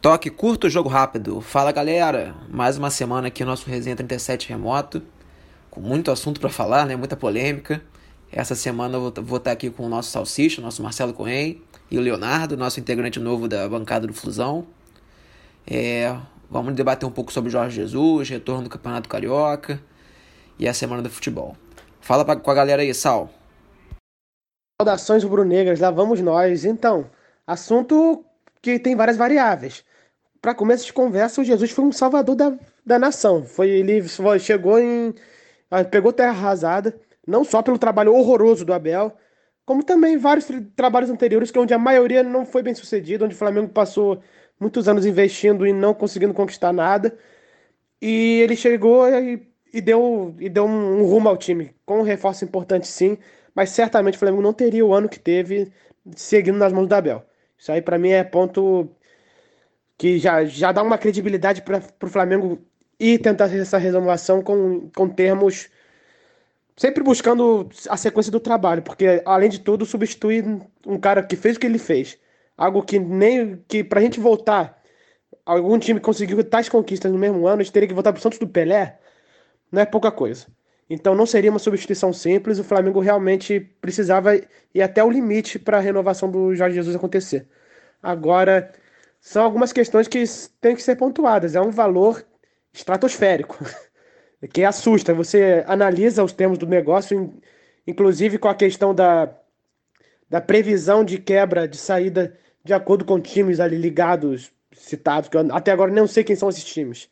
Toque curto, jogo rápido. Fala galera, mais uma semana aqui no nosso Resenha 37 remoto, com muito assunto para falar, né? Muita polêmica. Essa semana eu vou estar aqui com o nosso Salsicha, nosso Marcelo Cohen, e o Leonardo, nosso integrante novo da bancada do Flusão. É, vamos debater um pouco sobre Jorge Jesus, retorno do Campeonato Carioca e a semana do futebol. Fala pra, com a galera aí, Sal. Saudações rubro-negras, lá vamos nós. Então, assunto que tem várias variáveis para começo de conversa, o Jesus foi um salvador da, da nação. Foi ele chegou em ah, pegou terra arrasada, não só pelo trabalho horroroso do Abel, como também vários tra trabalhos anteriores que onde a maioria não foi bem sucedido, onde o Flamengo passou muitos anos investindo e não conseguindo conquistar nada. E ele chegou e, e deu, e deu um rumo ao time, com um reforço importante sim, mas certamente o Flamengo não teria o ano que teve seguindo nas mãos do Abel. Isso aí para mim é ponto que já, já dá uma credibilidade para o Flamengo e tentar essa renovação com, com termos sempre buscando a sequência do trabalho, porque além de tudo substituir um cara que fez o que ele fez, algo que nem que para a gente voltar, algum time conseguiu tais conquistas no mesmo ano, a gente teria que voltar para o Santos do Pelé, não é pouca coisa. Então não seria uma substituição simples, o Flamengo realmente precisava ir até o limite para a renovação do Jorge Jesus acontecer. Agora são algumas questões que têm que ser pontuadas. É um valor estratosférico, que assusta. Você analisa os termos do negócio, inclusive com a questão da, da previsão de quebra de saída de acordo com times ali ligados, citados, que eu até agora não sei quem são esses times.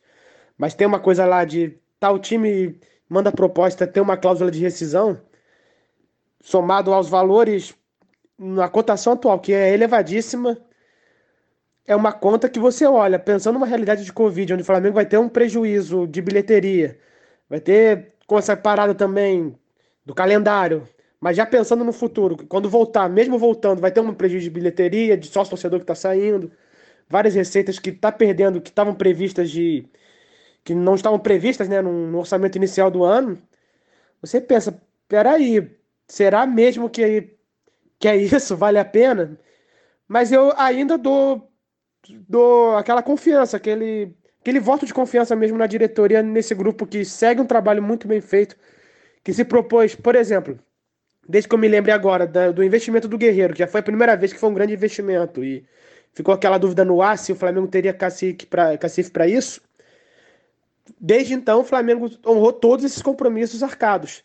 Mas tem uma coisa lá de tal time manda proposta, tem uma cláusula de rescisão, somado aos valores na cotação atual, que é elevadíssima, é uma conta que você olha, pensando numa realidade de Covid, onde o Flamengo vai ter um prejuízo de bilheteria, vai ter com essa parada também do calendário, mas já pensando no futuro, quando voltar, mesmo voltando, vai ter um prejuízo de bilheteria, de sócio torcedor que está saindo, várias receitas que está perdendo, que estavam previstas de. Que não estavam previstas né, no, orçamento inicial do ano. Você pensa, peraí, será mesmo que, que é isso? Vale a pena? Mas eu ainda dou do aquela confiança, aquele, aquele voto de confiança mesmo na diretoria, nesse grupo que segue um trabalho muito bem feito, que se propôs, por exemplo, desde que eu me lembre agora, da, do investimento do Guerreiro, que já foi a primeira vez que foi um grande investimento, e ficou aquela dúvida no ar se o Flamengo teria cacife para isso. Desde então, o Flamengo honrou todos esses compromissos arcados.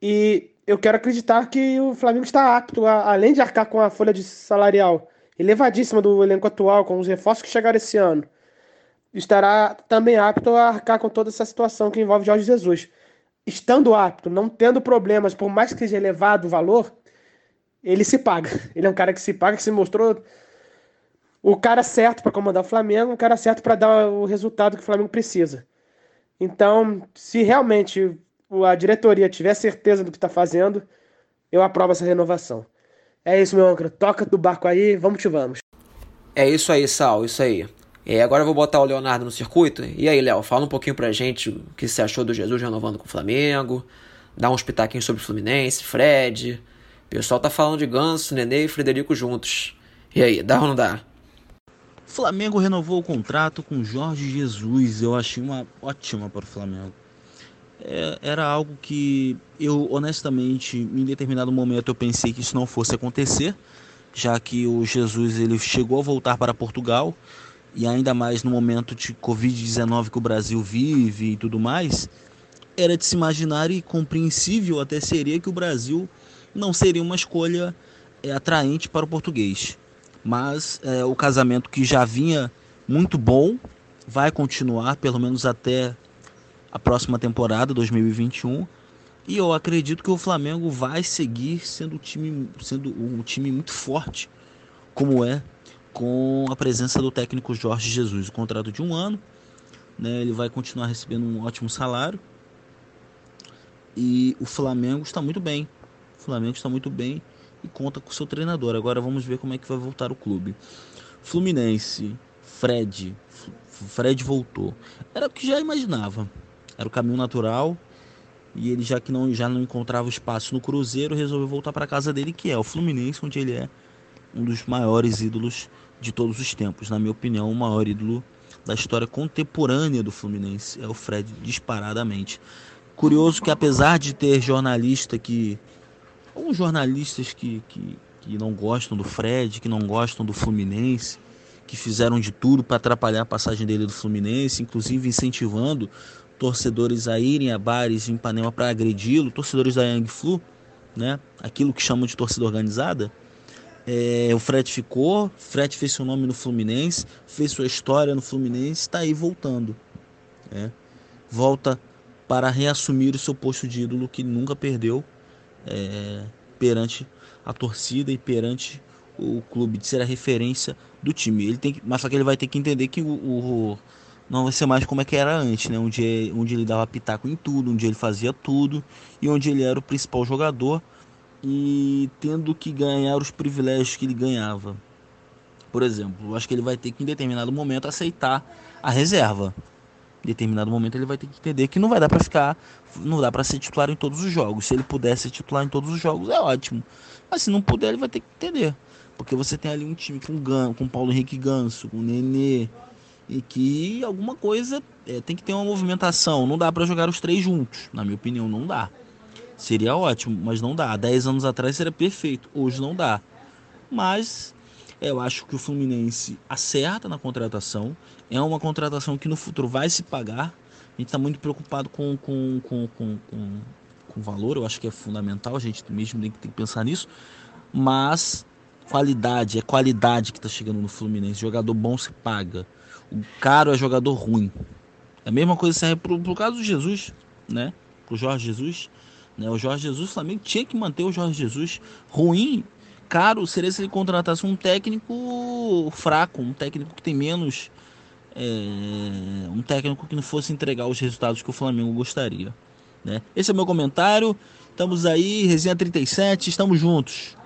E eu quero acreditar que o Flamengo está apto, a, além de arcar com a folha de salarial elevadíssima do elenco atual, com os reforços que chegaram esse ano, estará também apto a arcar com toda essa situação que envolve Jorge Jesus. Estando apto, não tendo problemas, por mais que seja elevado o valor, ele se paga. Ele é um cara que se paga, que se mostrou o cara certo para comandar o Flamengo, o cara certo para dar o resultado que o Flamengo precisa. Então, se realmente a diretoria tiver certeza do que está fazendo, eu aprovo essa renovação. É isso, meu âncora. Toca do barco aí, vamos que vamos. É isso aí, Sal, isso aí. É, agora eu vou botar o Leonardo no circuito. E aí, Léo, fala um pouquinho pra gente o que você achou do Jesus renovando com o Flamengo. Dá uns pitaquinhos sobre o Fluminense, Fred. O pessoal tá falando de Ganso, Nenê e Frederico juntos. E aí, dá ou não dá? Flamengo renovou o contrato com Jorge Jesus. Eu achei uma ótima para o Flamengo é, era algo que eu honestamente em determinado momento eu pensei que isso não fosse acontecer, já que o Jesus ele chegou a voltar para Portugal e ainda mais no momento de Covid-19 que o Brasil vive e tudo mais, era de se imaginar e compreensível até seria que o Brasil não seria uma escolha é, atraente para o português. Mas é, o casamento que já vinha muito bom vai continuar pelo menos até a próxima temporada 2021 e eu acredito que o Flamengo vai seguir sendo um time, sendo um time muito forte, como é com a presença do técnico Jorge Jesus. O contrato de um ano, né, ele vai continuar recebendo um ótimo salário. E o Flamengo está muito bem. O Flamengo está muito bem e conta com seu treinador. Agora vamos ver como é que vai voltar o clube. Fluminense, Fred. Fred voltou. Era o que já imaginava. Era o caminho natural. E ele, já que não, já não encontrava espaço no Cruzeiro, resolveu voltar para casa dele, que é o Fluminense, onde ele é um dos maiores ídolos de todos os tempos. Na minha opinião, o maior ídolo da história contemporânea do Fluminense é o Fred, disparadamente. Curioso que, apesar de ter jornalista que. Alguns jornalistas que, que, que não gostam do Fred, que não gostam do Fluminense, que fizeram de tudo para atrapalhar a passagem dele do Fluminense, inclusive incentivando torcedores a irem a bares em Ipanema para agredi-lo, torcedores da Young Flu, né? aquilo que chamam de torcida organizada. É, o Fred ficou, Fred fez seu nome no Fluminense, fez sua história no Fluminense, está aí voltando. Né? Volta para reassumir o seu posto de ídolo que nunca perdeu é, perante a torcida e perante o clube, de ser a referência do time. Ele tem que, mas só que ele vai ter que entender que o, o não vai ser mais como é que era antes, né? Onde, onde ele dava pitaco em tudo, onde ele fazia tudo e onde ele era o principal jogador e tendo que ganhar os privilégios que ele ganhava. Por exemplo, acho que ele vai ter que em determinado momento aceitar a reserva. Determinado momento ele vai ter que entender que não vai dar para ficar, não dá para ser titular em todos os jogos. Se ele puder ser titular em todos os jogos é ótimo. Mas se não puder, ele vai ter que entender. Porque você tem ali um time com Gan, com Paulo Henrique Ganso, com Nenê, e que alguma coisa é, tem que ter uma movimentação. Não dá para jogar os três juntos, na minha opinião, não dá. Seria ótimo, mas não dá. 10 anos atrás seria perfeito, hoje não dá. Mas eu acho que o Fluminense acerta na contratação. É uma contratação que no futuro vai se pagar. A gente está muito preocupado com, com, com, com, com, com valor, eu acho que é fundamental, a gente mesmo tem que, tem que pensar nisso. Mas qualidade, é qualidade que está chegando no Fluminense. Jogador bom se paga. O caro é jogador ruim. A mesma coisa serve para o caso do Jesus, né? Para o Jorge Jesus. Né? O Jorge Jesus, o Flamengo tinha que manter o Jorge Jesus ruim, caro, seria se ele contratasse um técnico fraco, um técnico que tem menos. É, um técnico que não fosse entregar os resultados que o Flamengo gostaria. Né? Esse é o meu comentário. Estamos aí, resenha 37, estamos juntos.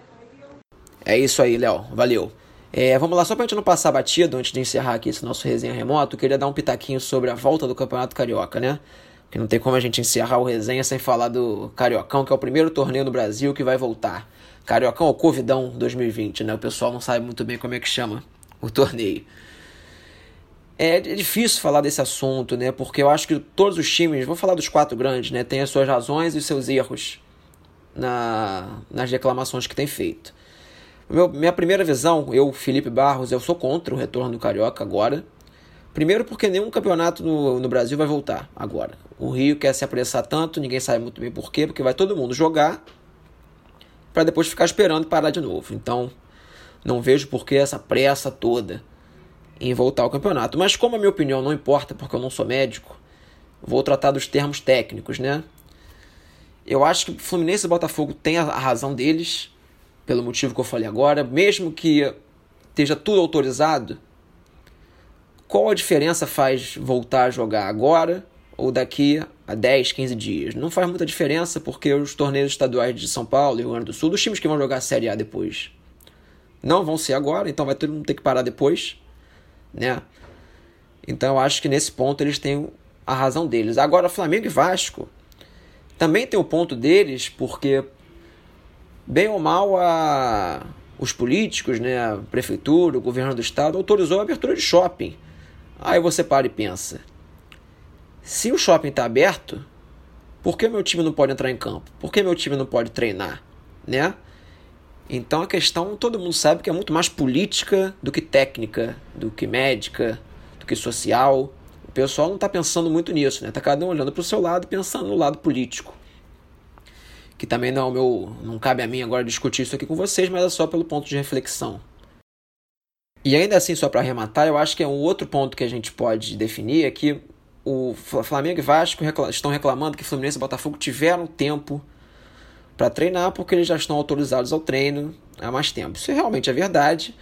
É isso aí, Léo. Valeu. É, vamos lá, só pra gente não passar batido antes de encerrar aqui esse nosso resenha remoto, queria dar um pitaquinho sobre a volta do Campeonato Carioca, né? Que não tem como a gente encerrar o resenha sem falar do Cariocão, que é o primeiro torneio no Brasil que vai voltar. Cariocão ou Covidão 2020, né? O pessoal não sabe muito bem como é que chama o torneio. É, é difícil falar desse assunto, né? Porque eu acho que todos os times, vou falar dos quatro grandes, né? Tem as suas razões e os seus erros na, nas reclamações que tem feito. Meu, minha primeira visão, eu, Felipe Barros, eu sou contra o retorno do Carioca agora. Primeiro porque nenhum campeonato no, no Brasil vai voltar agora. O Rio quer se apressar tanto, ninguém sabe muito bem por quê, porque vai todo mundo jogar para depois ficar esperando parar de novo. Então, não vejo por que essa pressa toda em voltar ao campeonato. Mas como a minha opinião não importa, porque eu não sou médico, vou tratar dos termos técnicos, né? Eu acho que Fluminense e Botafogo têm a razão deles, pelo motivo que eu falei agora, mesmo que esteja tudo autorizado, qual a diferença faz voltar a jogar agora ou daqui a 10, 15 dias? Não faz muita diferença porque os torneios estaduais de São Paulo e Rio Grande do Sul, os times que vão jogar a Série A depois, não vão ser agora, então vai todo mundo ter que parar depois, né? Então eu acho que nesse ponto eles têm a razão deles. Agora Flamengo e Vasco também tem o ponto deles, porque bem ou mal a os políticos, né, a prefeitura, o governo do estado autorizou a abertura de shopping. Aí você para e pensa: se o shopping está aberto, por que meu time não pode entrar em campo? Por que meu time não pode treinar? Né? Então a questão todo mundo sabe que é muito mais política do que técnica, do que médica, do que social. O pessoal não está pensando muito nisso, né? Tá cada um olhando para o seu lado, pensando no lado político. Que também não é o meu, não cabe a mim agora discutir isso aqui com vocês, mas é só pelo ponto de reflexão. E ainda assim, só para arrematar, eu acho que é um outro ponto que a gente pode definir é que o Flamengo e Vasco estão reclamando que Fluminense e Botafogo tiveram tempo para treinar porque eles já estão autorizados ao treino há mais tempo. Isso realmente é verdade,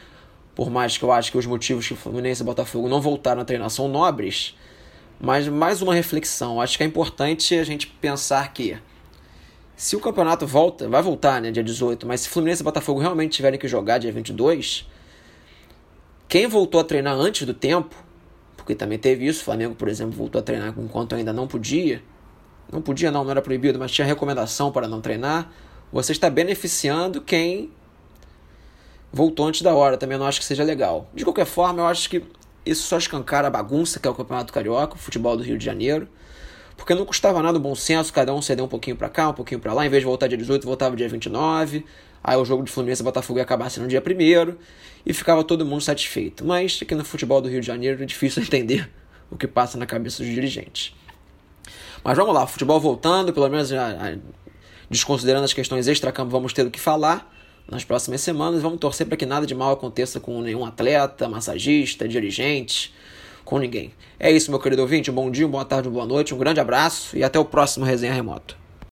por mais que eu acho que os motivos que Fluminense e Botafogo não voltaram a treinar são nobres, mas mais uma reflexão. Acho que é importante a gente pensar que se o campeonato volta, vai voltar, né, dia 18, mas se Fluminense e Botafogo realmente tiverem que jogar dia 22, quem voltou a treinar antes do tempo, porque também teve isso, o Flamengo, por exemplo, voltou a treinar enquanto ainda não podia. Não podia, não, não era proibido, mas tinha recomendação para não treinar. Você está beneficiando quem voltou antes da hora, também não acho que seja legal. De qualquer forma, eu acho que isso só escancara a bagunça que é o Campeonato Carioca, o futebol do Rio de Janeiro. Porque não custava nada o bom senso, cada um ceder um pouquinho para cá, um pouquinho para lá, em vez de voltar dia 18, voltava dia 29. Aí o jogo de Fluminense e Botafogo ia acabar sendo no dia 1 e ficava todo mundo satisfeito. Mas aqui no futebol do Rio de Janeiro é difícil entender o que passa na cabeça dos dirigentes. Mas vamos lá, futebol voltando, pelo menos desconsiderando as questões extra-campo, vamos ter o que falar nas próximas semanas. Vamos torcer para que nada de mal aconteça com nenhum atleta, massagista, dirigente, com ninguém. É isso, meu querido ouvinte. Um bom dia, uma boa tarde, uma boa noite, um grande abraço e até o próximo Resenha Remoto.